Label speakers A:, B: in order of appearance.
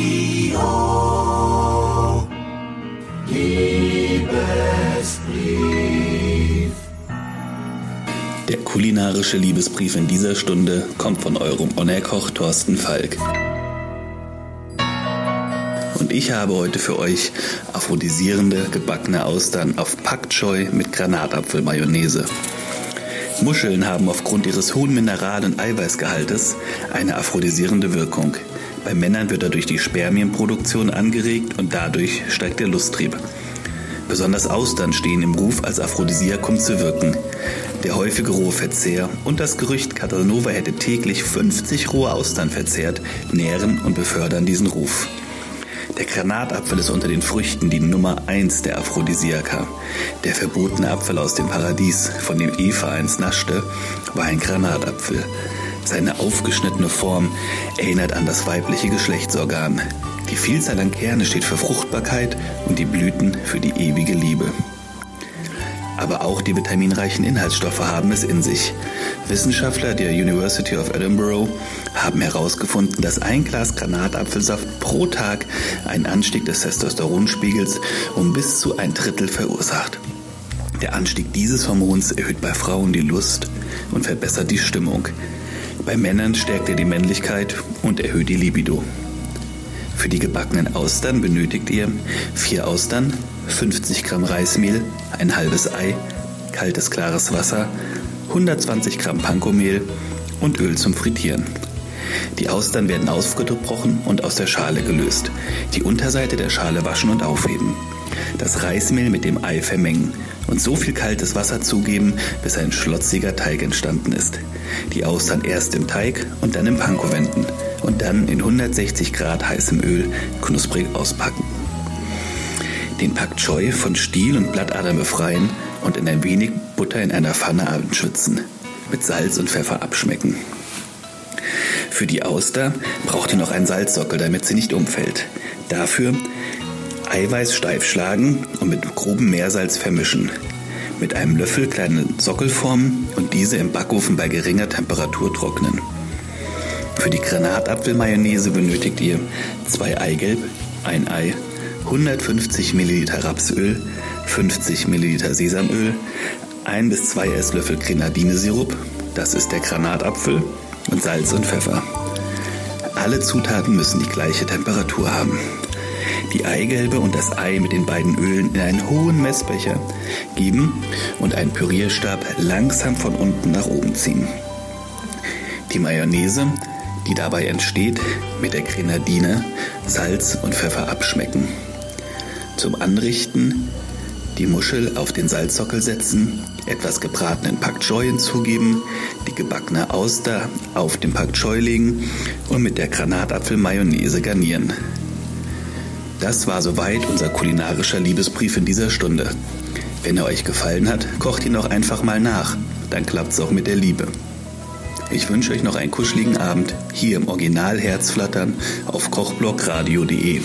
A: Radio Liebesbrief.
B: Der kulinarische Liebesbrief in dieser Stunde kommt von eurem Onerkoch Thorsten Falk. Und ich habe heute für euch aphrodisierende gebackene Austern auf Pak Choi mit Granatapfelmayonnaise. Muscheln haben aufgrund ihres hohen Mineral- und Eiweißgehaltes eine aphrodisierende Wirkung. Bei Männern wird er durch die Spermienproduktion angeregt und dadurch steigt der Lusttrieb. Besonders Austern stehen im Ruf, als Aphrodisiakum zu wirken. Der häufige rohe Verzehr und das Gerücht, Casanova hätte täglich 50 rohe Austern verzehrt, nähren und befördern diesen Ruf. Der Granatapfel ist unter den Früchten die Nummer eins der Aphrodisiaka. Der verbotene Apfel aus dem Paradies, von dem Eva einst naschte, war ein Granatapfel. Seine aufgeschnittene Form erinnert an das weibliche Geschlechtsorgan. Die Vielzahl an Kerne steht für Fruchtbarkeit und die Blüten für die ewige Liebe aber auch die vitaminreichen Inhaltsstoffe haben es in sich. Wissenschaftler der University of Edinburgh haben herausgefunden, dass ein Glas Granatapfelsaft pro Tag einen Anstieg des Testosteronspiegels um bis zu ein Drittel verursacht. Der Anstieg dieses Hormons erhöht bei Frauen die Lust und verbessert die Stimmung. Bei Männern stärkt er die Männlichkeit und erhöht die Libido. Für die gebackenen Austern benötigt ihr vier Austern, 50 Gramm Reismehl, ein halbes Ei, kaltes klares Wasser, 120 Gramm Pankomehl und Öl zum Frittieren. Die Austern werden aufgebrochen und aus der Schale gelöst. Die Unterseite der Schale waschen und aufheben. Das Reismehl mit dem Ei vermengen und so viel kaltes Wasser zugeben, bis ein schlotziger Teig entstanden ist. Die Austern erst im Teig und dann im Panko wenden und dann in 160 Grad heißem Öl knusprig auspacken den Pak Choi von Stiel und Blattadern befreien und in ein wenig Butter in einer Pfanne anschützen. Mit Salz und Pfeffer abschmecken. Für die Auster braucht ihr noch einen Salzsockel, damit sie nicht umfällt. Dafür Eiweiß steif schlagen und mit grobem Meersalz vermischen. Mit einem Löffel kleine Sockel formen und diese im Backofen bei geringer Temperatur trocknen. Für die Granatapfelmayonnaise benötigt ihr zwei Eigelb, ein Ei 150 Milliliter Rapsöl, 50 Milliliter Sesamöl, 1 bis 2 Esslöffel Grenadinesirup, das ist der Granatapfel, und Salz und Pfeffer. Alle Zutaten müssen die gleiche Temperatur haben. Die Eigelbe und das Ei mit den beiden Ölen in einen hohen Messbecher geben und einen Pürierstab langsam von unten nach oben ziehen. Die Mayonnaise, die dabei entsteht, mit der Grenadine, Salz und Pfeffer abschmecken. Zum Anrichten die Muschel auf den Salzsockel setzen, etwas gebratenen Pak Choi hinzugeben, die gebackene Auster auf den Pak Choi legen und mit der Granatapfel-Mayonnaise garnieren. Das war soweit unser kulinarischer Liebesbrief in dieser Stunde. Wenn er euch gefallen hat, kocht ihn doch einfach mal nach, dann klappt es auch mit der Liebe. Ich wünsche euch noch einen kuscheligen Abend hier im Original Herzflattern auf kochblockradio.de.